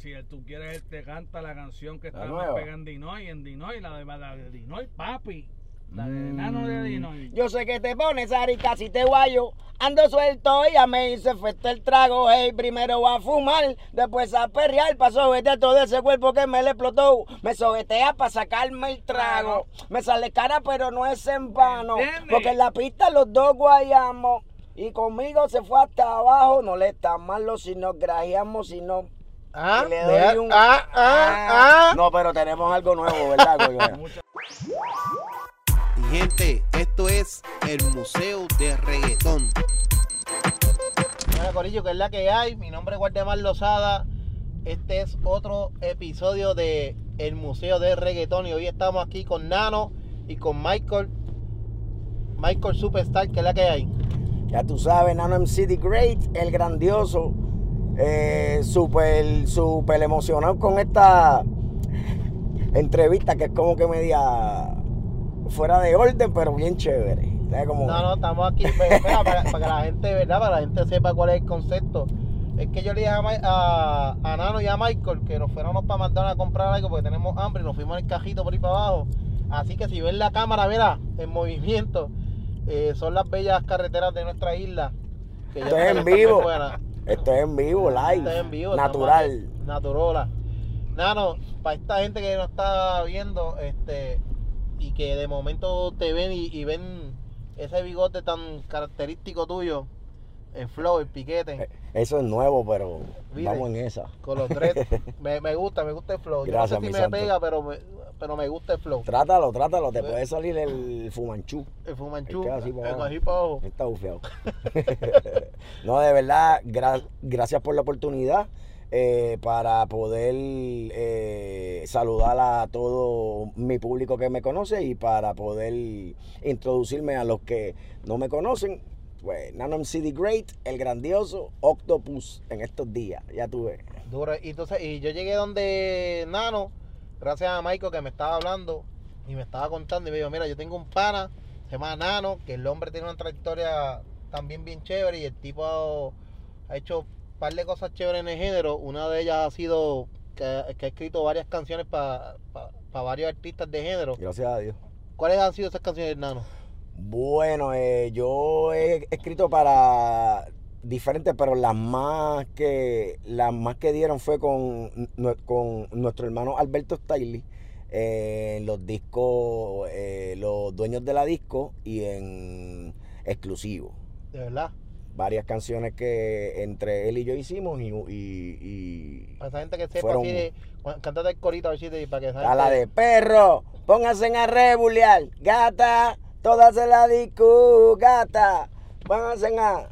si tú quieres, él te canta la canción que está pegando en Dinoy, en Dinoy, la de, la de Dinoy, papi. La de enano de Dinoy. Yo sé que te pones arica si te guayo. Ando suelto y ya me hice efecto el trago. Hey, primero voy a fumar, después a perrear. Pa' sobetear todo ese cuerpo que me le explotó. Me sobetea para sacarme el trago. Me sale cara, pero no es en vano. Porque en la pista los dos guayamos. Y conmigo se fue hasta abajo. No le está malo si nos grajeamos, si no. Ah, que le vea- doy un- ah, ah, ah. No, pero tenemos algo nuevo, ¿verdad, Y gente, esto es el Museo de Reggaetón. Hola Corillo, que es la que hay. Mi nombre es Guardemar Lozada. Este es otro episodio de El Museo de Reggaetón. Y hoy estamos aquí con Nano y con Michael. Michael Superstar, que es la que hay. Ya tú sabes, Nano MC The Great, el grandioso, eh, súper, súper emocionado con esta entrevista que es como que media fuera de orden, pero bien chévere. No, no, estamos aquí pues, mira, para, para que la gente, ¿verdad? Para que la gente sepa cuál es el concepto. Es que yo le dije a, a- a Nano y a Michael que nos fuéramos para mandar a comprar algo porque tenemos hambre y nos fuimos en el cajito por ahí para abajo. Así que si ven la cámara, mira, en movimiento, eh, son las bellas carreteras de nuestra isla. que creo en vivo. buenas. Esto es en vivo, live, Esto es en vivo, natural. Naturola. Nano, para esta gente que nos está viendo, este, y que de momento te ven y, y ven ese bigote tan característico tuyo, el flow, el piquete, Eh, Eso es nuevo, pero Mire. vamos en esa. con los dreads, me, me gusta, me gusta el flow. Yo Gracias, no sé mi si me santo. pega, pero me, pero me gusta el flow. Trátalo, trátalo, te puede salir el fumanchú. El fumanchú, así para abajo. Está bufiado. no, de verdad, gra- gracias por la oportunidad eh, para poder eh, saludar a todo mi público que me conoce y para poder introducirme a los que no me conocen. Pues Nano MC The Great, el grandioso Octopus en estos días, ya tuve. Duro. Y entonces, y yo llegué donde Nano, gracias a Michael que me estaba hablando y me estaba contando y me dijo, mira, yo tengo un pana, se llama Nano, que el hombre tiene una trayectoria también bien chévere y el tipo ha, ha hecho un par de cosas chéveres en el género. Una de ellas ha sido que, que ha escrito varias canciones para varios artistas de género. Gracias a Dios. ¿Cuáles han sido esas canciones, Nano? Bueno, eh, yo he escrito para diferentes, pero las más que las más que dieron fue con, con nuestro hermano Alberto Stiley eh, en los discos, eh, los dueños de la disco y en exclusivo. De verdad. Varias canciones que entre él y yo hicimos y, y- y Para esa gente que sepa Fueron- así de. Cántate el corito. Para que a la de perro, pónganse a rebulear, gata, todas se la disco, gata, pónganse a,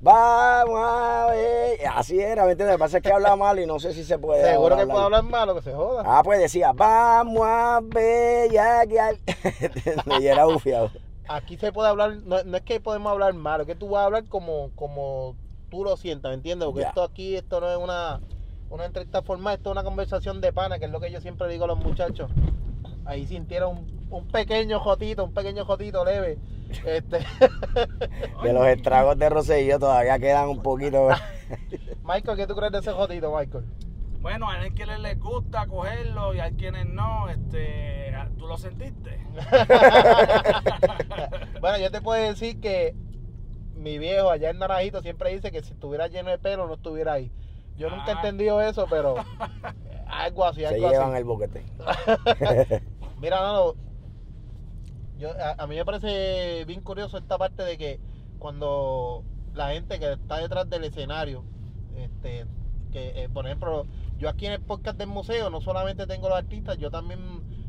vamos a ver, así era, ¿me entiendes? Lo que pasa es que habla mal y no sé si se puede Seguro que puedo hablar malo, que se joda. Ah, pues decía, vamos a bellaquear, y era bufiado. Aquí se puede hablar, no, no es que podemos hablar malo, es que tú vas a hablar como, como tú lo sientas, ¿me entiendes? Porque Ya. esto aquí, esto no es una, una entrevista formal, esto es una conversación de pana, que es lo que yo siempre digo a los muchachos. Ahí sintieron un, un pequeño jotito, un pequeño jotito leve. Este, De los estragos de Rosselló todavía quedan un poquito. Michael, ¿qué tú crees de ese jotito, Michael? Bueno, a quienes les gusta cogerlo y a quienes no, este, ¿tú lo sentiste? bueno, yo te puedo decir que mi viejo allá en Naranjito siempre dice que si estuviera lleno de pelo no estuviera ahí. Yo nunca he Ah. entendido eso, pero algo así, Se algo llevan así. el boquete. Mira, no, yo, a, a mí me parece bien curioso esta parte de que cuando la gente que está detrás del escenario, este, que eh, por ejemplo, yo aquí en el podcast del museo no solamente tengo los artistas, yo también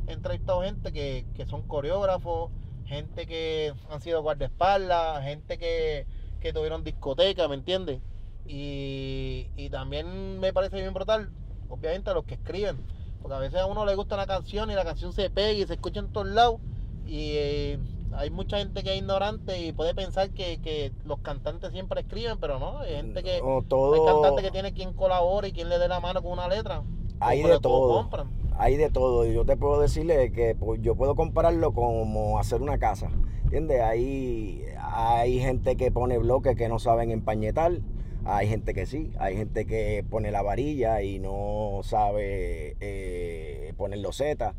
he entrevistado gente que, que son coreógrafos, gente que han sido guardaespaldas, gente que, que tuvieron discoteca, ¿me entiendes? Y, y también me parece bien brutal, obviamente, los que escriben. Porque a veces a uno le gusta una canción y la canción se pega y se escucha en todos lados. Y eh, hay mucha gente que es ignorante y puede pensar que, que los cantantes siempre escriben, pero no, hay gente que... No, Hay cantantes que tiene quien colabore y quien le dé la mano con una letra. Hay de todo. compran. hay de todo. Y Yo te puedo decirle que pues, yo puedo compararlo como hacer una casa. ¿Entiendes? Hay, hay gente que pone bloques que no saben empañetar. Hay gente que sí, hay gente que pone la varilla y no sabe eh, poner los zetas.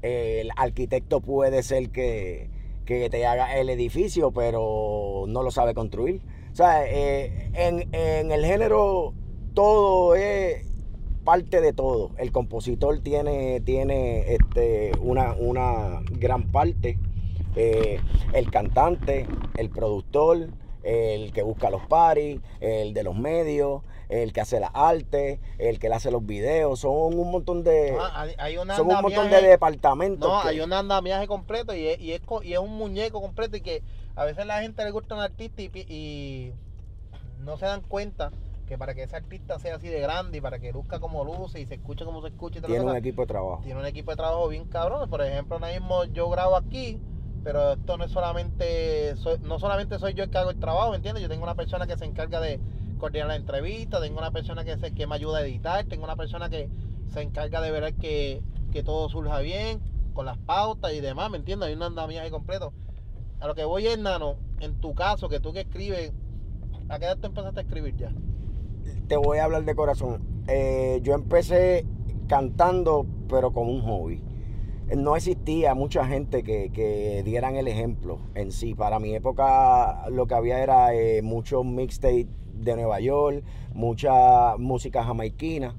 El arquitecto puede ser que, que te haga el edificio, pero no lo sabe construir. O sea, eh, en, en el género todo es parte de todo. El compositor tiene, tiene este, una, una gran parte. Eh, el cantante, el productor, el que busca los paris, el de los medios, el que hace la arte, el que le hace los videos, son un montón de Ah, hay- un son un montón de departamentos. No, que- hay un andamiaje completo y es, y, es, y es un muñeco completo y que a veces la gente le gusta un artista y, y no se dan cuenta que para que ese artista sea así de grande y para que luzca como luce y se escuche como se y la tiene un equipo de trabajo. tiene un equipo de trabajo bien cabrón. Por ejemplo, ahora mismo yo grabo aquí, pero esto no es solamente, no solamente soy yo el que hago el trabajo, ¿me entiendes? Yo tengo una persona que se encarga de coordinar la entrevista, tengo una persona que, se, que me ayuda a editar, tengo una persona que se encarga de ver que, que todo surja bien, con las pautas y demás, ¿me entiendes? Hay un andamiaje completo. A lo que voy es, Nano, en tu caso, que tú que escribes, ¿a qué edad tú empezaste a escribir ya? Te voy a hablar de corazón. Eh, yo empecé cantando, pero como un hobby. No existía mucha gente que, que dieran el ejemplo en sí. Para mi época lo que había era eh, muchos mixtapes de Nueva York, mucha música jamaiquina.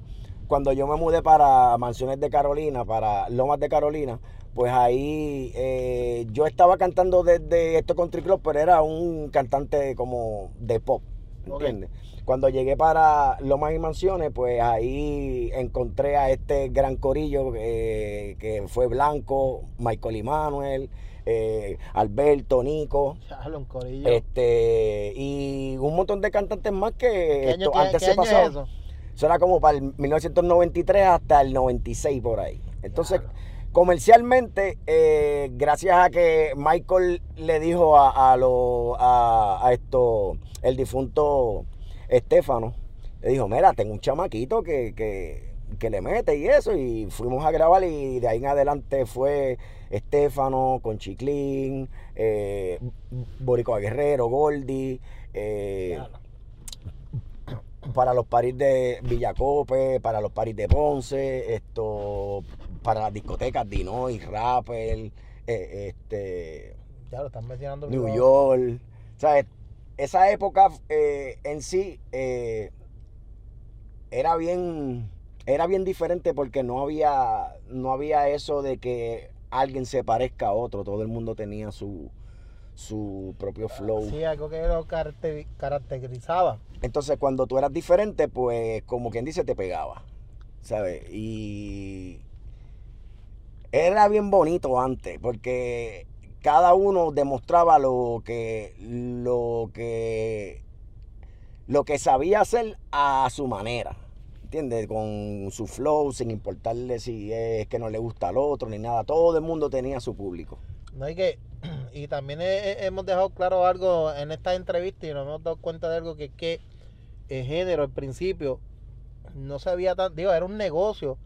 Cuando yo me mudé para Mansiones de Carolina, para Lomas de Carolina, pues ahí eh, yo estaba cantando desde esto Country Club, pero era un cantante como de pop. ¿entiendes? Cuando llegué para Lomas y Mansiones, pues ahí encontré a este gran corillo eh, que fue Blanco, Michael Emanuel, eh, Alberto, Nico, corillo. este y un montón de cantantes más que ¿Qué año, esto qué- antes qué se año es pasaba. eso? Eso era como para el 1993 hasta el 96 por ahí. Entonces, comercialmente, eh, gracias a que Michael le dijo a, a, lo- a, a esto, el difunto Estefano, le dijo, mira, tengo un chamaquito que, que, que le mete y eso, y fuimos a grabar y de ahí en adelante fue Estefano con Chiclín, eh, Boricua Guerrero, Gordy, eh, para los paris de Villacope, para los paris de Ponce, esto, para las discotecas Dinoy, Rapper, eh, este, Ya lo están mencionando. New. York. ¿Sabes? Esa época eh, en sí eh, era bien era bien diferente porque no había no había eso de que alguien se parezca a otro. Todo el mundo tenía su su propio flow. Sí, algo que lo caracteri- caracterizaba. Entonces, cuando tú eras diferente, pues, como quien dice, te pegaba. ¿Sabes? Y era bien bonito antes, porque cada uno demostraba lo que, lo que, lo que sabía hacer a su manera. ¿Entiendes? Con su flow, sin importarle si es que no le gusta al otro ni nada. Todo el mundo tenía su público. No hay que. Y también he- he- hemos dejado claro algo en esta entrevista y nos hemos dado cuenta de algo que que el género al principio no se había tan. Digo, era un negocio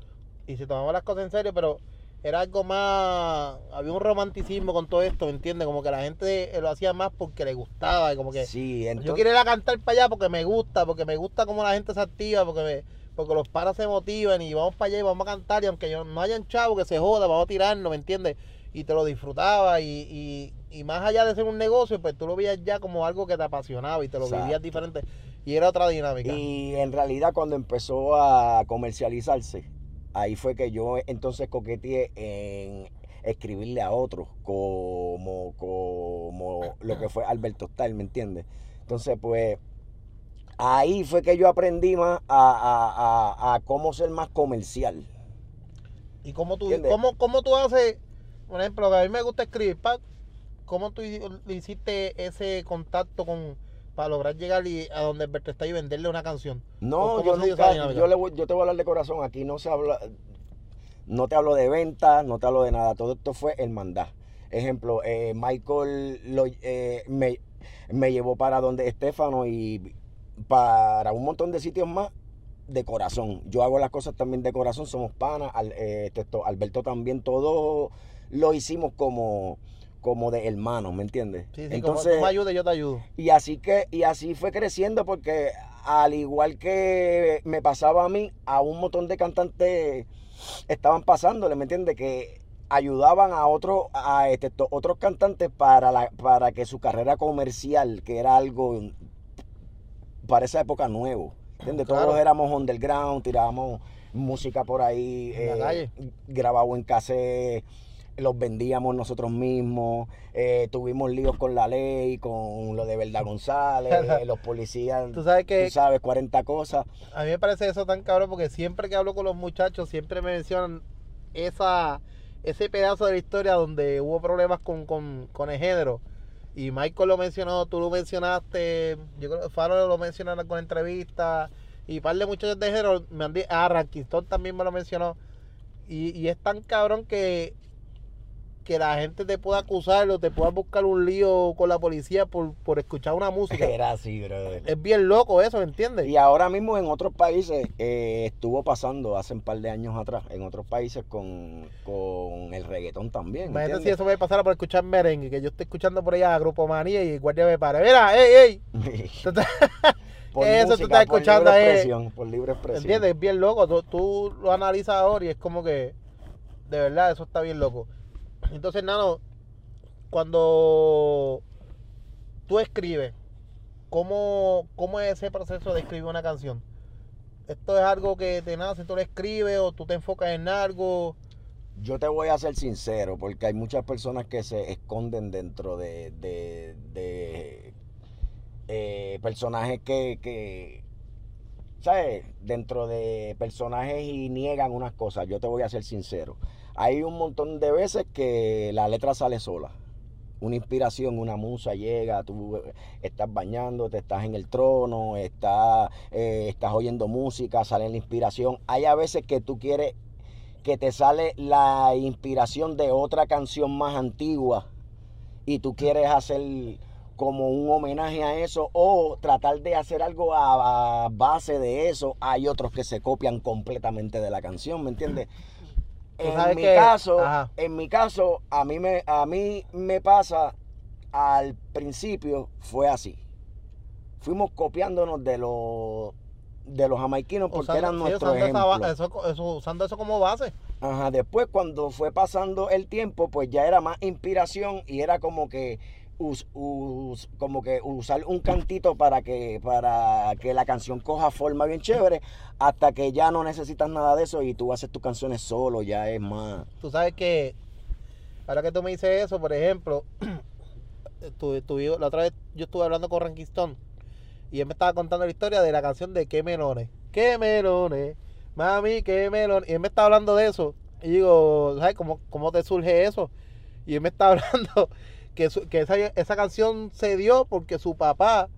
y se tomaban las cosas en serio, pero era algo más. Había un romanticismo con todo esto, ¿me entiendes? Como que la gente lo hacía más porque le gustaba y como que. Sí, Yo quiero ir a cantar para allá porque me gusta, porque me gusta cómo la gente se activa, porque me, porque los paras se motivan y vamos para allá y vamos a cantar y aunque yo, no hayan chavo que se joda, vamos a tirarnos, ¿me entiendes? Y te lo disfrutaba y, y, y más allá de ser un negocio, pues tú lo veías ya como algo que te apasionaba y te lo vivías diferente y era otra dinámica. Y en realidad cuando empezó a comercializarse, ahí fue que yo entonces coqueteé en escribirle a otros como, como lo que fue Alberto Style, ¿me entiendes? Entonces pues ahí fue que yo aprendí más a, a- a- a cómo ser más comercial. ¿Y cómo tú, cómo, cómo tú haces, por ejemplo, que a mí me gusta escribir, ¿cómo tú hiciste ese contacto con para lograr llegar y- a donde Alberto está y venderle una canción? ¿O No, yo nunca, yo, le voy- yo te voy a hablar de corazón, aquí no se habla, no te hablo de ventas, no te hablo de nada, todo esto fue hermandad. Ejemplo, eh, Michael lo- eh, me, me llevó para donde Estefano y para un montón de sitios más de corazón. Yo hago las cosas también de corazón, somos panas, Al- eh, esto, Alberto también, todo lo hicimos como, como de hermanos, ¿me entiendes? Sí, sí, como tú me ayudes, yo te ayudo. Y así que, y así fue creciendo porque al igual que me pasaba a mí, a un montón de cantantes estaban pasándole, ¿me entiendes? Que ayudaban a otros a este, to- otros cantantes para la, para que su carrera comercial, que era algo para esa época nuevo, ¿entiendes? Todos Claro. éramos underground, tirábamos música por ahí, En calle. grabado en cassette, los vendíamos nosotros mismos, eh, tuvimos líos con la ley, con lo de Verdad González, eh, los policías, Tú sabes que tú sabes, 40 cosas. a mí me parece eso tan cabrón porque siempre que hablo con los muchachos, siempre me mencionan esa, ese pedazo de la historia donde hubo problemas con, con, con el género. Y Michael lo mencionó, tú lo mencionaste, yo creo que Faro lo mencionaron con entrevistas. Y un par de muchachos de género, me han dicho, ah, Rankiston también me lo mencionó. Y, y es tan cabrón que, que la gente te pueda acusar o te pueda buscar un lío con la policía por, por escuchar una música. Era así, brother. es bien loco eso, ¿me entiendes? Y ahora mismo en otros países eh, estuvo pasando hace un par de años atrás, en otros países con, con el reggaetón también. Imagínate si eso me pasara por escuchar merengue, que yo estoy escuchando por allá a Grupo Manía y guardia me para. Mira, ey, ey. ¿Tú por ¿Qué es eso? Tú música, estás por escuchando libre expresión, por libre expresión. ¿Entiendes? Es bien loco. Tú, tú lo analizas ahora y es como que, de verdad, eso está bien loco. Entonces, Nano, cuando tú escribes, ¿cómo, ¿cómo es ese proceso de escribir una canción? ¿Esto es algo que te nace, tú lo escribes o tú te enfocas en algo? Yo te voy a ser sincero, porque hay muchas personas que se esconden dentro de, eh, personajes que, ¿sabes? Dentro de personajes y niegan unas cosas. Yo te voy a ser sincero. Hay un montón de veces que la letra sale sola. Una inspiración, una musa llega, tú estás bañándote, estás en el trono, estás, eh, estás oyendo música, sale la inspiración. Hay a veces que tú quieres que te sale la inspiración de otra canción más antigua y tú quieres hacer como un homenaje a eso o tratar de hacer algo a, a base de eso. Hay otros que se copian completamente de la canción, ¿me entiendes? En mi que- caso, ajá. en mi caso, a mí me, a mí me pasa al principio fue así. Fuimos copiándonos de los de los jamaiquinos porque Usando- eran sí, nuestros esa ejemplos. eso- eso- usando eso como base. Ajá, después cuando fue pasando el tiempo, pues ya era más inspiración y era como que us- us- como que usar un cantito para que para que la canción coja forma bien chévere hasta que ya no necesitas nada de eso y tú haces tus canciones solo, ya es más Tú sabes que, ahora que tú me dices eso, por ejemplo, tu- tu- la otra vez yo estuve hablando con Rankistón y él me estaba contando la historia de la canción de Qué melones. Qué melones, mami, qué melones. Y él me está hablando de eso. Y digo, ¿sabes cómo, cómo te surge eso? Y él me está hablando que, su- que esa, esa canción se dio porque su papá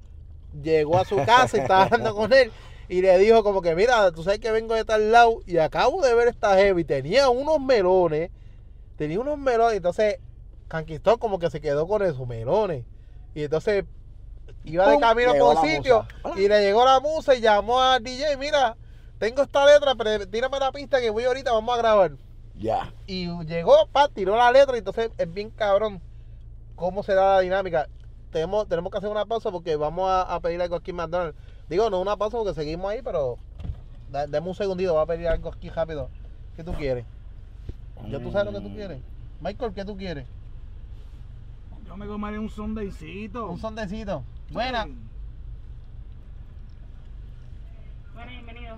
llegó a su casa y estaba hablando con él. Y le dijo como que, mira, tú sabes que vengo de tal lado y acabo de ver esta heavy. Tenía unos melones. Tenía unos melones. Entonces, Canquistón como que se quedó con esos melones. Y entonces iba de camino por un sitio. Y le llegó la musa y llamó al DJ. Mira, tengo esta letra, pero tírame la pista que voy ahorita, vamos a grabar. ya. Y llegó, pa, tiró la letra. Y entonces es bien cabrón cómo se da la dinámica. Tenemos, tenemos que hacer una pausa porque vamos a, a pedir algo aquí en McDonald's. Digo, no una pausa porque seguimos ahí, pero da- dame un segundito, voy a pedir algo aquí rápido. ¿Qué tú quieres? ¿Ya tú sabes lo que tú quieres? Michael, ¿qué tú quieres? Yo me comeré un sondecito. Un sondecito. Buena. Bueno, bienvenido.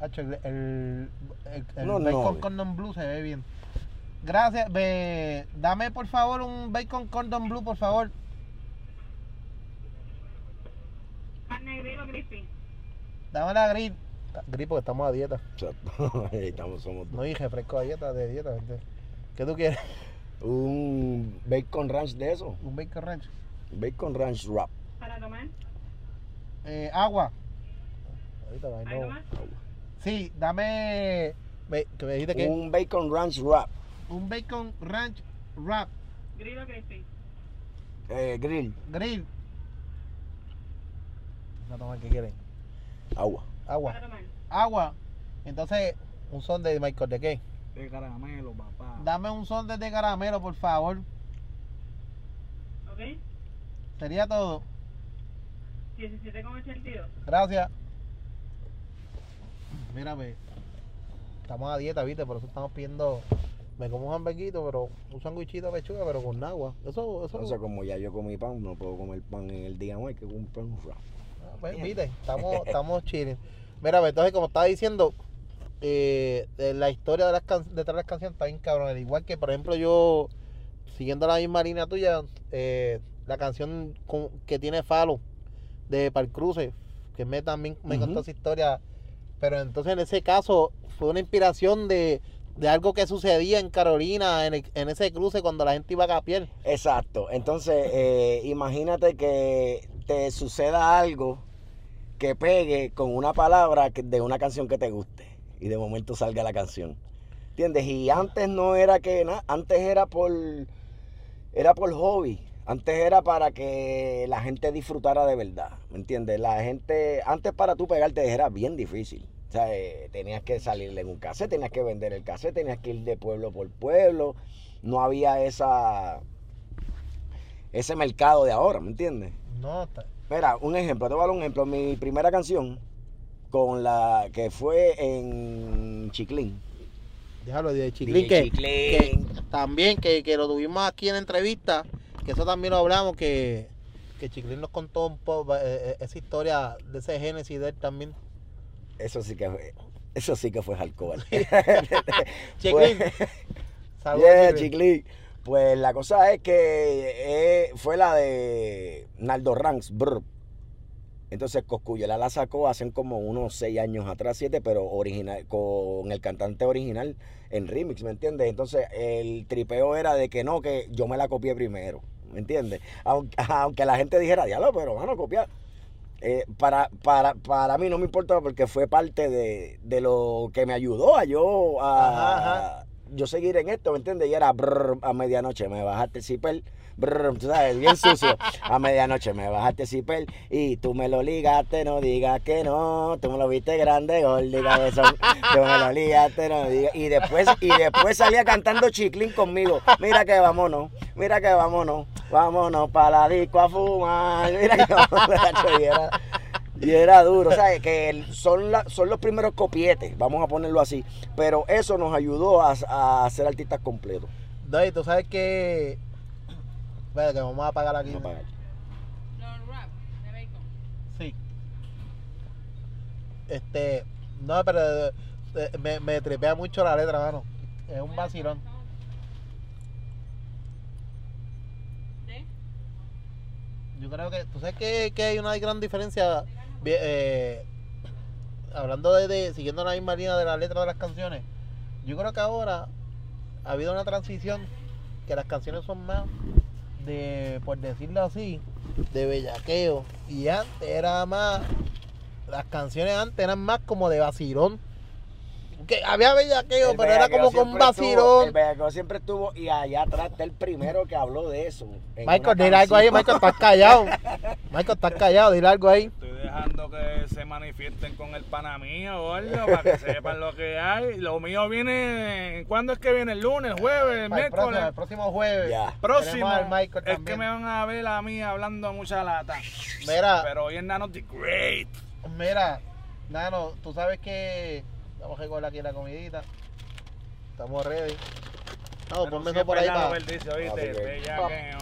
Hacho, el, el, el, el No, bacon no. condom blue se ve bien. Gracias. Dame por favor un bacon condom blue, por favor. Dame la grill. Grill porque estamos a dieta. Estamos, somos No y refresco a dieta, de dieta. ¿viste? ¿Qué tú quieres? un bacon ranch de eso, Un bacon ranch. bacon ranch wrap. Para tomar. Eh, agua. Ahorita va, ¿Algo no. más? Sí, dame. me- que me dijiste que. Un bacon ranch wrap, Un bacon ranch wrap. Grill o crispy. eh, grill, Grill. No tomar qué quieren. agua. Agua. Agua. Entonces, un son de Michael, ¿de qué? De caramelo, papá. Dame un son de caramelo, por favor. ¿Ok? Sería todo. 17,82. Gracias. Mírame. Estamos a dieta, ¿viste? Por eso estamos pidiendo. Me como un hamburguito, pero un sandwichito de pechuga, pero con agua. Eso, eso. O sea, como ya yo comí pan, no puedo comer pan en el día hoy, que un pan rap. Ah, pues, viste, estamos, estamos chilling. Mira, pues, entonces, como estaba diciendo, eh, de la historia de las can- detrás de las canciones está bien cabrón. Al igual que, por ejemplo, yo, siguiendo la misma línea tuya, eh, la canción con- que tiene Falo de Parcruce, que me también me contó esa historia. Pero entonces, en ese caso, fue una inspiración de, de algo que sucedía en Carolina, en, el- en ese cruce, cuando la gente iba a capiel. Exacto. Entonces, eh, imagínate que te suceda algo que pegue con una palabra que- de una canción que te guste y de momento salga la canción. ¿Entiendes? Y antes no era que nada, antes era por era por hobby. Antes era para que la gente disfrutara de verdad, ¿me entiendes? La gente, antes para tú pegarte era bien difícil. O sea, eh, tenías que salirle en un cassette, tenías que vender el cassette, tenías que ir de pueblo por pueblo. No había esa ese mercado de ahora, ¿me entiendes? No, está- Mira, un ejemplo, te voy a dar un ejemplo. Mi primera canción con la que fue en Chiclín. déjalo de Chiclín. Que también que, que lo tuvimos aquí en entrevista, que eso también lo hablamos, que, que Chiclín nos contó un poco eh, eh, esa historia de ese génesis de él también. Eso sí que fue, eso sí que fue hardcore. Chiclín, saludos, Yeah, Chiclín. Pues la cosa es que eh, fue la de Naldo Ranks, brr. Entonces Coscuyela la sacó hace como unos seis años atrás, siete, pero original, con el cantante original en remix, ¿me entiendes? Entonces el tripeo era de que no, que yo me la copié primero, ¿me entiendes? Aunque, aunque la gente dijera, diablo, pero bueno, copiar. Eh, para, para, para mí no me importa porque fue parte de, de lo que me ayudó a yo a Ajá, ajá. yo seguir en esto, ¿me entiendes? Y era brr, a medianoche me bajaste el zipper, brr, tú sabes, bien sucio. A medianoche me bajaste el zipper y tú me lo ligaste, no digas que no. Tú me lo viste grande, gordi, cabezón. Tú me lo ligaste, no digas. Y después, y después salía cantando chiclín conmigo. Mira que vámonos, mira que vámonos, vámonos para la disco a fumar. Mira que vámonos, y era, duro, ¿sabes? Que el- son, la- son los primeros copietes, vamos a ponerlo así. Pero eso nos ayudó a, a ser artistas completos. David, tú sabes que. Espera, que vamos a apagar aquí. Vamos a pagar. Los wrap de bacon. Sí. Este. No, pero eh, me, me tripea mucho la letra, mano. Es un vacilón. ¿De? Yo creo que, tú sabes que, que hay una gran diferencia, eh, hablando de, de- siguiendo la misma línea de la letra de las canciones, yo creo que ahora ha habido una transición, que las canciones son más de, por decirlo así, de bellaqueo, y antes era más, las canciones antes eran más como de vacilón, que había bellaqueo, El pero era como con vacilón. el bellaqueo siempre estuvo y allá atrás está el primero que habló de eso. Michael, dile algo ahí. Michael, estás callado. Michael, estás callado, dile algo ahí. Estoy dejando que se manifiesten con el pana mío, gordo, para que sepan lo que hay. Lo mío viene. ¿Cuándo es que viene? ¿El lunes, el jueves, el Para el próximo, miércoles? el próximo jueves. Ya. Próximo. Tenemos al Michael es que me van a ver a mí hablando mucha lata. Mira, Pero hoy en Nano The Great. mira, Nano, tú sabes que vamos a recoger aquí la comidita. Estamos ready. No, Pero ponme eso por ahí ya para. que- bellaqueo.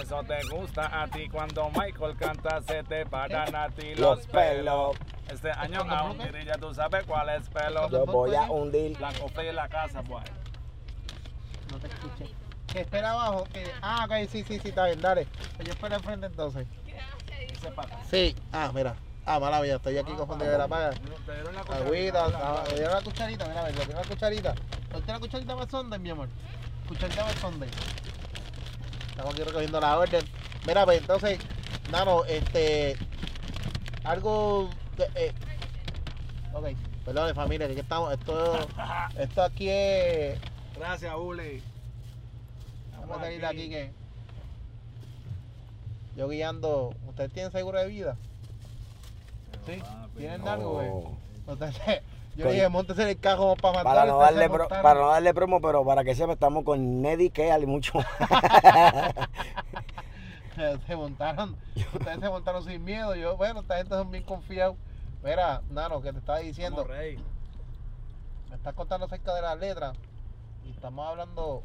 Eso te gusta a ti cuando Michael canta, se te paran a ti Los los pelos. pelos. Este año aún ya tú sabes cuál es pelo. Yo voy a hundir. La cofre en la casa, pues. No te escuché. Que espera abajo. Que... Ah, ok, sí, sí, sí, está bien, dale. Yo espero enfrente entonces. Sí. Ah, mira. Ah, mala mía, estoy aquí confundido de la paga. Te dieron la Agüita, cucharita, ah, le dieron la cucharita, mira, le dieron la cucharita. ¿Dónde la cucharita más sonde, mi amor? Cucharita más sonde. Estamos aquí recogiendo la orden. Mira, pues entonces, Nano, este. Algo. que, eh, ok, perdón, familia, que aquí estamos. Esto, esto aquí es. Gracias, Uli. Vamos a salir de aquí que. Yo guiando. ¿Ustedes tienen seguro de vida? Sí. ¿Tienen algo, güey? No. Entonces, yo dije, montese en el carro para matar. Para no, darle pro- para no darle promo, pero para que sepa, estamos con Neddy Keal y mucho más. se montaron, ustedes se montaron sin miedo. Yo, bueno, esta gente son bien confiados. Mira, Nano, que te estaba diciendo, Rey. me estás contando acerca de las letras y estamos hablando,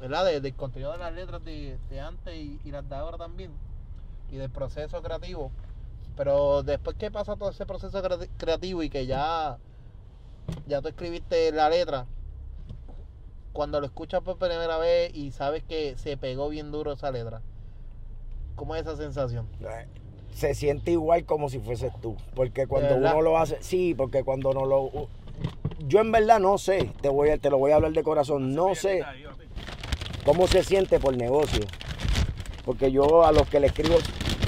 ¿verdad? De- del contenido de las letras de, de antes y, y las de ahora también y del proceso creativo. Pero después que pasa todo ese proceso cre- creativo y que ya, ya tú escribiste la letra, cuando lo escuchas por primera vez y sabes que se pegó bien duro esa letra, ¿cómo es esa sensación? Se siente igual como si fueses tú. Porque cuando uno lo hace, sí, porque cuando no lo. Yo en verdad no sé, te, voy a, te lo voy a hablar de corazón, no sé cómo se siente por negocio. Porque yo a los que le escribo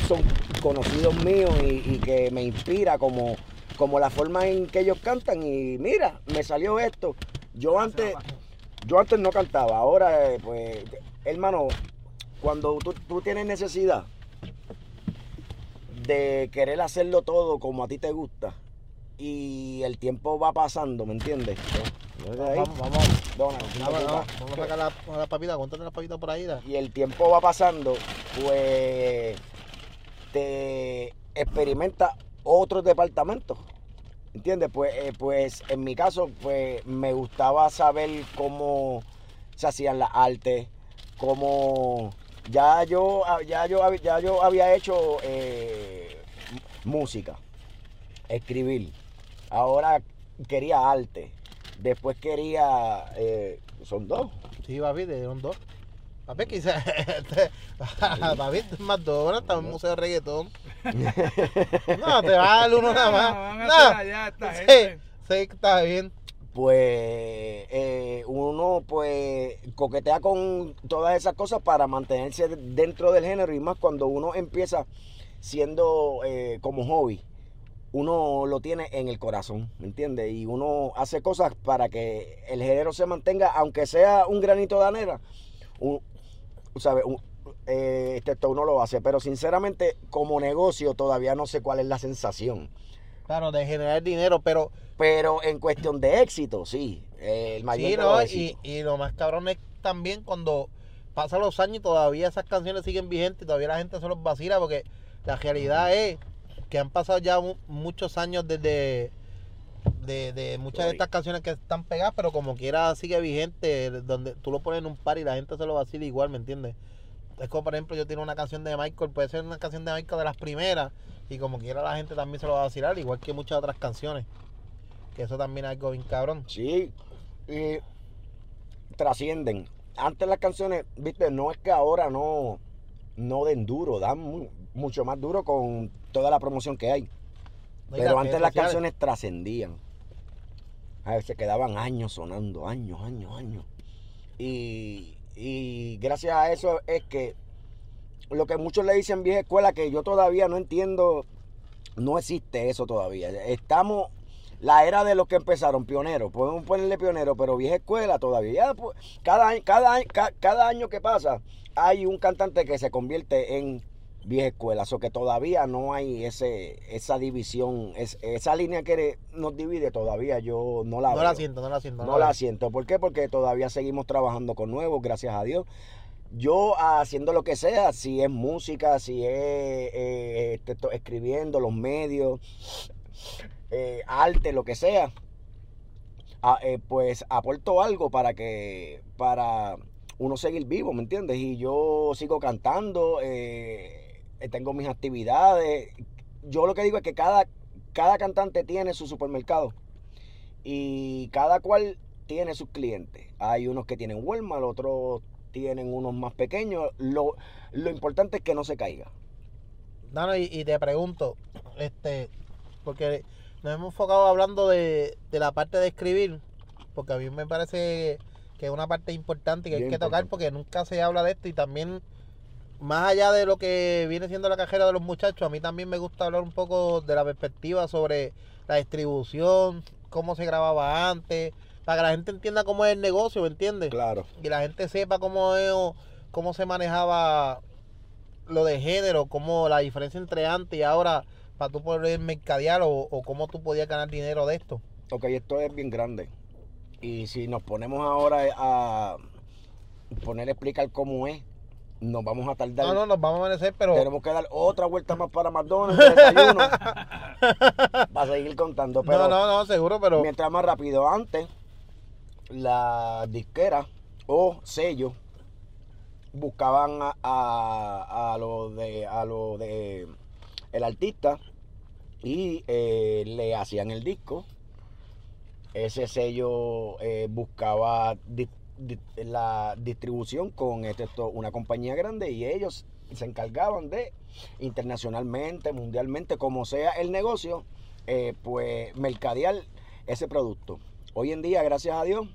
son conocidos míos y, y que me inspira como, como la forma en que ellos cantan. Y mira, me salió esto. Yo antes, yo antes no cantaba, ahora eh, pues, hermano, cuando tú, tú tienes necesidad de querer hacerlo todo como a ti te gusta y el tiempo va pasando, ¿me entiendes? Vamos, vamos, vamos, a sacar la, la papita, cuéntate las papitas por ahí. da. y el tiempo va pasando, pues te experimenta otros departamentos. ¿Entiendes? Pues, eh, pues en mi caso, pues me gustaba saber cómo se hacían las artes, cómo ya yo, ya yo, ya yo había hecho eh, música, escribir. Ahora quería arte. Después quería, eh, son dos, Sí, papi, te dieron dos. Papi, quizás. papi, es más dos horas, estamos en un museo de reggaetón. no, te va a dar uno nada más. hacer No, allá esta sí, gente. sí, está bien. pues eh, uno pues coquetea con todas esas cosas para mantenerse dentro del género y más cuando uno empieza siendo eh, como hobby uno lo tiene en el corazón, ¿me entiendes? Y uno hace cosas para que el género se mantenga, aunque sea un granito de arena, un, ¿sabes? Eh, este, esto uno lo hace, pero sinceramente como negocio todavía no sé cuál es la sensación. Claro, de generar dinero, pero. Pero en cuestión de éxito, sí. eh, el mayor Sí, de no, y, y lo más cabrón es también cuando pasan los años y todavía esas canciones siguen vigentes y todavía la gente se los vacila porque la realidad es que han pasado ya mu- muchos años desde de, de muchas de estas canciones que están pegadas, pero como quiera sigue vigente, donde tú lo pones en un par y la gente se lo vacila igual, ¿me entiendes? Es como por ejemplo yo tengo una canción de Michael, puede ser una canción de Michael de las primeras y como quiera la gente también se lo va a vacilar, igual que muchas otras canciones. Que eso también es algo bien cabrón. Sí, y trascienden. Antes las canciones, viste, no es que ahora no, no den duro, dan mu- mucho más duro con toda la promoción que hay. No, Pero antes las sociales. canciones trascendían. A ver, se quedaban años sonando, años, años, años. Y, y gracias a eso es que lo que muchos le dicen vieja escuela, que yo todavía no entiendo, no existe eso todavía. Estamos, la era de los que empezaron, pioneros, podemos ponerle pioneros, pero vieja escuela todavía. cada, cada, cada año que pasa hay un cantante que se convierte en vieja escuela, o que todavía no hay ese esa división, es, esa línea que nos divide todavía yo no la No veo. la siento, no la siento. No la siento. ¿Por qué? Porque todavía seguimos trabajando con nuevos, gracias a Dios. Yo haciendo lo que sea, si es música, si es eh, este, escribiendo, los medios, eh, arte, lo que sea, a- eh, pues aporto algo para que, para uno seguir vivo, ¿me entiendes? Y yo sigo cantando, eh, tengo mis actividades. Yo lo que digo es que cada, cada cantante tiene su supermercado y cada cual tiene sus clientes. Hay unos que tienen Walmart, otros tienen unos más pequeños. Lo, lo importante es que no se caiga. Dano, y, y te pregunto, este, porque nos hemos enfocado hablando de, de la parte de escribir, porque a mí me parece que es una parte importante que hay que tocar importante. porque nunca se habla de esto y también más allá de lo que viene siendo la cajera de los muchachos, a mí también me gusta hablar un poco de la perspectiva sobre la distribución, cómo se grababa antes, para que la gente entienda cómo es el negocio, ¿me entiendes? Claro. y la gente sepa cómo es, cómo se manejaba lo de género, cómo la diferencia entre antes y ahora para tú poder mercadear o, o cómo tú podías ganar dinero de esto. Ok, esto es bien grande. Y si nos ponemos ahora a poner a explicar cómo es, nos vamos a tardar. No, no, nos vamos a amanecer, pero. Tenemos que dar otra vuelta más para McDonald's, desayuno, para seguir contando. Pero no, no, no, seguro, pero. mientras más rápido, antes, la disquera o sello buscaban a, a, a lo de a lo de el artista y eh, le hacían el disco ese sello eh, buscaba la distribución con este, esto, una compañía grande y ellos se encargaban de internacionalmente, mundialmente, como sea el negocio, eh, pues mercadear ese producto. Hoy en día, gracias a Dios,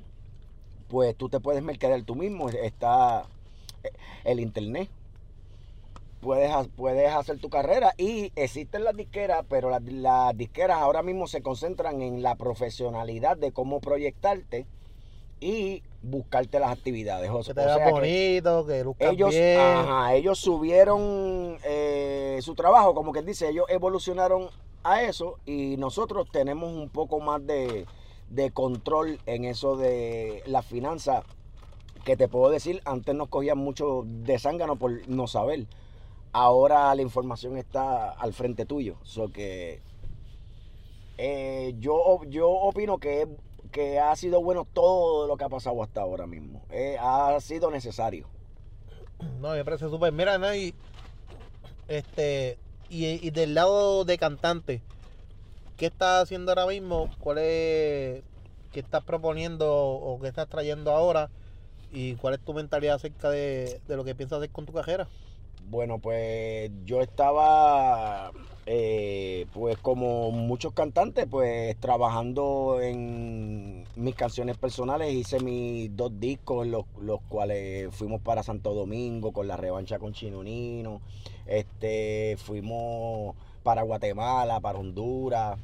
pues tú te puedes mercadear tú mismo. Está eh, el internet. Puedes, puedes hacer tu carrera y existen las disqueras, pero las disqueras ahora mismo se concentran en la profesionalidad de cómo proyectarte y buscarte las actividades. O, Que te veas que bonito, que luzcas ellos, bien. ajá, ellos subieron eh, su trabajo, como que dice, ellos evolucionaron a eso y nosotros tenemos un poco más de, de control en eso de las finanzas. Que te puedo decir, antes nos cogían mucho de zángano por no saber. Ahora la información está al frente tuyo. So que eh, yo, yo opino que, que ha sido bueno todo lo que ha pasado hasta ahora mismo. Eh, ha sido necesario. No, me parece súper. Mira, ¿no? y, este, y, y del lado de cantante, ¿qué estás haciendo ahora mismo? ¿Cuál es, qué estás proponiendo o qué estás trayendo ahora? ¿Y cuál es tu mentalidad acerca de, de lo que piensas hacer con tu carrera? Bueno, pues yo estaba, eh, pues como muchos cantantes, pues trabajando en mis canciones personales. Hice mis dos discos, los, los cuales fuimos para Santo Domingo con la revancha con Chino Nino. Este, fuimos para Guatemala, para Honduras.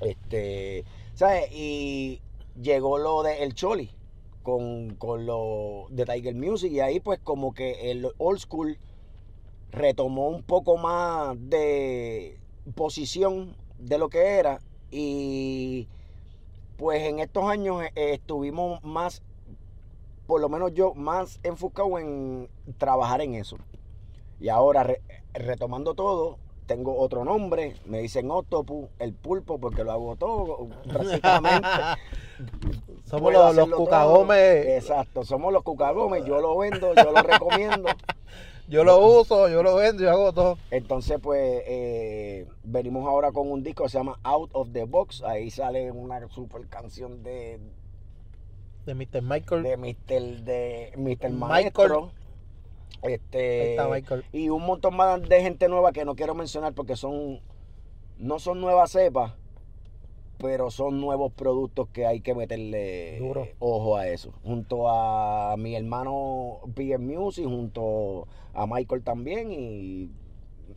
Este, ¿sabes? Y llegó lo de El Choli con, con lo de Tiger Music y ahí pues como que el old school retomó un poco más de posición de lo que era y pues en estos años eh, estuvimos más, por lo menos yo, más enfocado en trabajar en eso. Y ahora re- retomando todo, tengo otro nombre, me dicen Octopus, el pulpo, porque lo hago todo prácticamente. Somos los, los cucagomes. Exacto, somos los cucagomes, yo lo vendo, yo lo recomiendo. Yo lo uso, yo lo vendo, yo hago todo. Entonces, pues, eh, venimos ahora con un disco que se llama Out of the Box. Ahí sale una super canción de, De Mr. Michael. de Mr. de Mr. Michael. Ahí Este, está Michael. y un montón más de gente nueva que no quiero mencionar porque son, no son nuevas cepas, pero son nuevos productos que hay que meterle Duro. ojo a eso. Junto a mi hermano PM Music, junto a Michael también y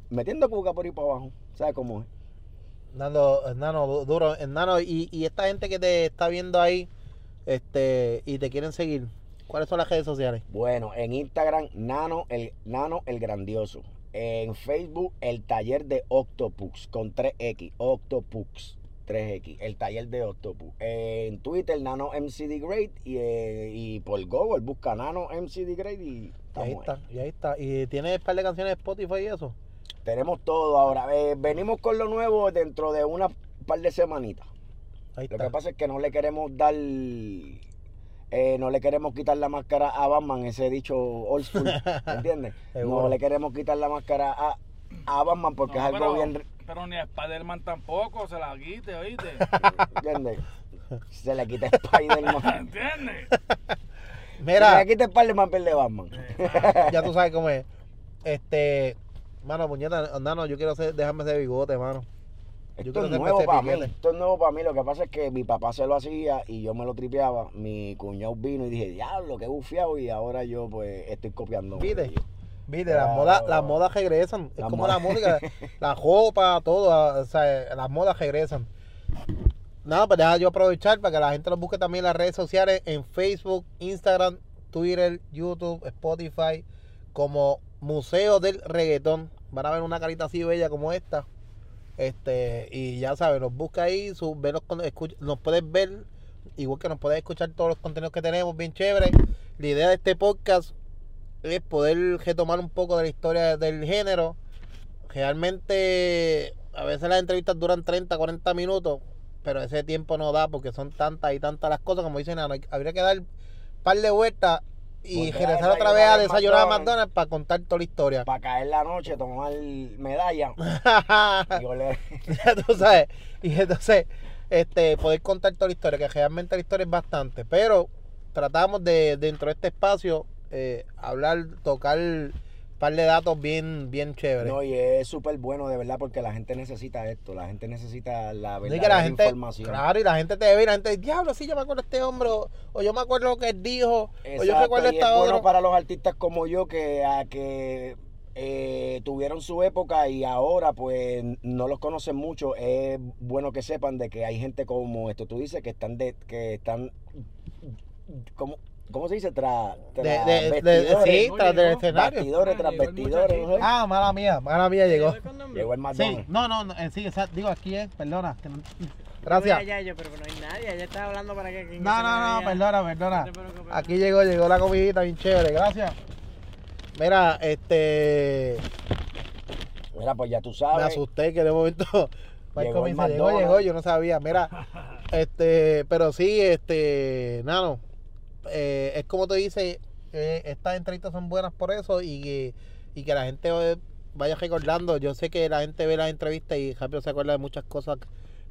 metiendo cuca por ahí para abajo. ¿Sabes cómo es? Nando, Nano, du- duro. Nano, y, y esta gente que te está viendo ahí este y te quieren seguir, ¿cuáles son las redes sociales? Bueno, en Instagram, Nano el, Nano el Grandioso. En Facebook, el taller de Octopus con 3X. Octopus 3X. El taller de Octopus. En Twitter, Nano MCD Great. Y, eh, y por Google, busca Nano MCD Great y ahí está, y ahí está. ¿Y tienes un par de canciones de Spotify y eso? Tenemos todo ahora. Eh, venimos con lo nuevo dentro de una par de semanitas. Ahí Lo está. que pasa es que no le queremos dar. eh, no le queremos quitar la máscara a Batman, ese dicho old school, ¿me ¿entiendes? No le queremos quitar la máscara a, a Batman porque No, es algo pero, bien. Pero ni a Spider-Man tampoco se la quite, ¿oíste? ¿Entiendes? Se le quita Spider-Man. ¿Entiendes? Se Mira, le quita Spider-Man, pierde Batman. ya tú sabes cómo es. Este, mano, puñeta, Nano, yo quiero hacer, dejarme ese bigote, mano. Yo Esto es nuevo para mí. Esto es nuevo para mí. Lo que pasa es que mi papá se lo hacía y yo me lo tripeaba. Mi cuñado vino y dije, diablo, qué bufiado. Y ahora yo, pues, estoy copiando. ¿Viste? Viste, las Claro. modas, las modas regresan. Es Las como la música, la ropa, todo. ah, O sea, las modas regresan. Nada, pues deja yo aprovechar para que la gente nos busque también en las redes sociales, en Facebook, Instagram, Twitter, YouTube, Spotify, como Museo del Reggaetón. Van a ver una carita así bella como esta. Este, y ya sabes, nos busca ahí, su, ve los escucha- nos puedes ver, igual que nos puedes escuchar todos los contenidos que tenemos, bien chévere. La idea de este podcast es poder retomar un poco de la historia del género. Realmente, a veces las entrevistas duran 30, 40 minutos, pero ese tiempo no da porque son tantas y tantas las cosas. Como dicen, hay- habría que dar un par de vueltas y regresar otra vez a desayunar a McDonald's. Para contar toda la historia. Para caer la noche, tomar medalla y ya tú sabes. Y entonces, este, poder contar toda la historia, que realmente la historia es bastante. Pero tratamos de, dentro de este espacio, eh, hablar, tocar un par de datos bien, bien chéveres. No, y es súper bueno, de verdad, porque la gente necesita esto. La gente necesita la que la gente, información. claro, y la gente te ve y la gente dice, diablo, sí, yo me acuerdo de este hombre, o, o yo me acuerdo lo que él dijo, o yo recuerdo y esta es bueno otra. para los artistas como yo que, a que eh, tuvieron su época y ahora pues no los conocen mucho. Es bueno que sepan de que hay gente como esto tú dices que están de que están ¿cómo, cómo se dice? Tras De, tras de, de- vestidores, sí, No tras del escenario. bastidores Ah, tras vestidores. Ah, mala mía, mala mía llegó. Llegó el Sí, McDonald's. no, no, no, eh, sí, exacto, digo aquí es, perdona. que no- Gracias. Yo, pero no hay nadie. Ella estaba hablando para que. que No, no, perdona, perdona. Aquí llegó, llegó la comidita bien chévere, gracias. Mira, este. Mira, pues ya tú Me sabes. asusté que de momento. Llegó me llegó, llegó, yo no sabía. Mira, este, pero sí, este, Nano, eh, es como te dice, eh, estas entrevistas son buenas por eso y que, y que la gente vaya recordando. Yo sé que la gente ve las entrevistas y rápido se acuerda de muchas cosas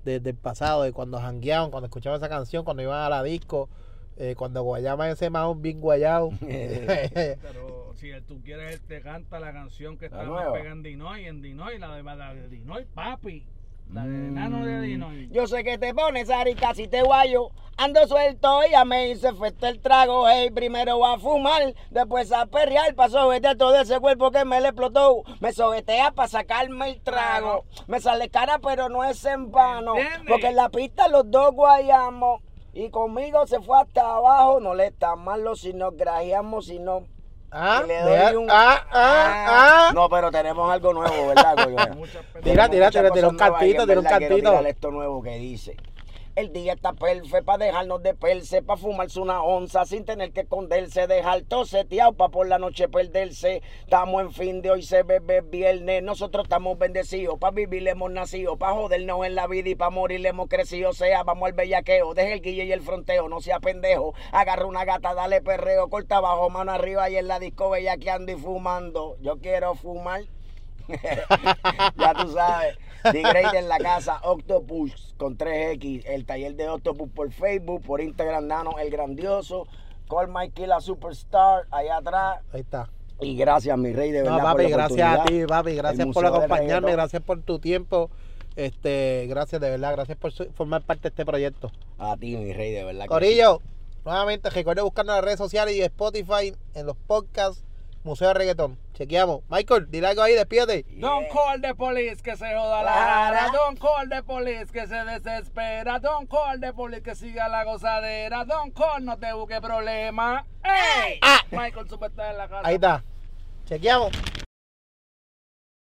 de- del pasado, de cuando jangueaban, cuando escuchaban esa canción, cuando iban a la disco, eh, cuando guayaban ese mahón bien guayado. Pero si tú quieres, él te canta la canción que nueva. pegando en Dinoy, en Dinoy, la de, la de Dinoy, papi. La de enano de Dinoy. Mm. Yo sé que te pones arica si te guayo. Ando suelto y ya me hice efecto el trago. Hey, primero voy a fumar, después a perrear. Pa' sobetear todo ese cuerpo que me le explotó. Me sobetea para sacarme el trago. Me sale cara, pero no es en vano. Porque en la pista los dos guayamos. Y conmigo se fue hasta abajo. No le está malo si nos grajeamos, si no. Ah, un- ah, ah, ah. No, pero tenemos algo nuevo, ¿verdad, Tira, tira, tira, tira un en tira un tirar esto nuevo que dice. El día está perfecto para dejarnos de perse, para fumarse una onza sin tener que esconderse, dejar todo seteado para por la noche perderse. Estamos en fin de hoy, se bebe viernes. Nosotros estamos bendecidos, para vivir hemos nacido, para jodernos en la vida y para morir hemos crecido. O sea, vamos al bellaqueo, deje el guille y el fronteo, no sea pendejo. Agarra una gata, dale perreo, corta abajo, mano arriba y en la disco bellaqueando y fumando. Yo quiero fumar. ya tú sabes. D-Grade en la casa, Octopus con 3X, el taller de Octopus por Facebook, por Instagram, Nano el Grandioso, Call Mikey la Superstar, allá atrás. Ahí está. Y gracias, mi rey, de verdad. No, por papi, la gracias a ti, papi, gracias por acompañarme, gracias por tu tiempo. Este, gracias de verdad, gracias por formar parte de este proyecto. A ti, mi rey, de verdad. que Corillo, nuevamente recuerde buscarnos en las redes sociales y Spotify, en los podcasts, Museo de Reggaetón. Chequeamos. Michael, dile algo ahí, despídete. Don't call the police que se joda la cara. Don't call the police que se desespera. Don't call the police que siga la gozadera. Don't call, no te busque problema. ¡Ey! Ah. Michael Superstar en la casa. Ahí está. Chequeamos.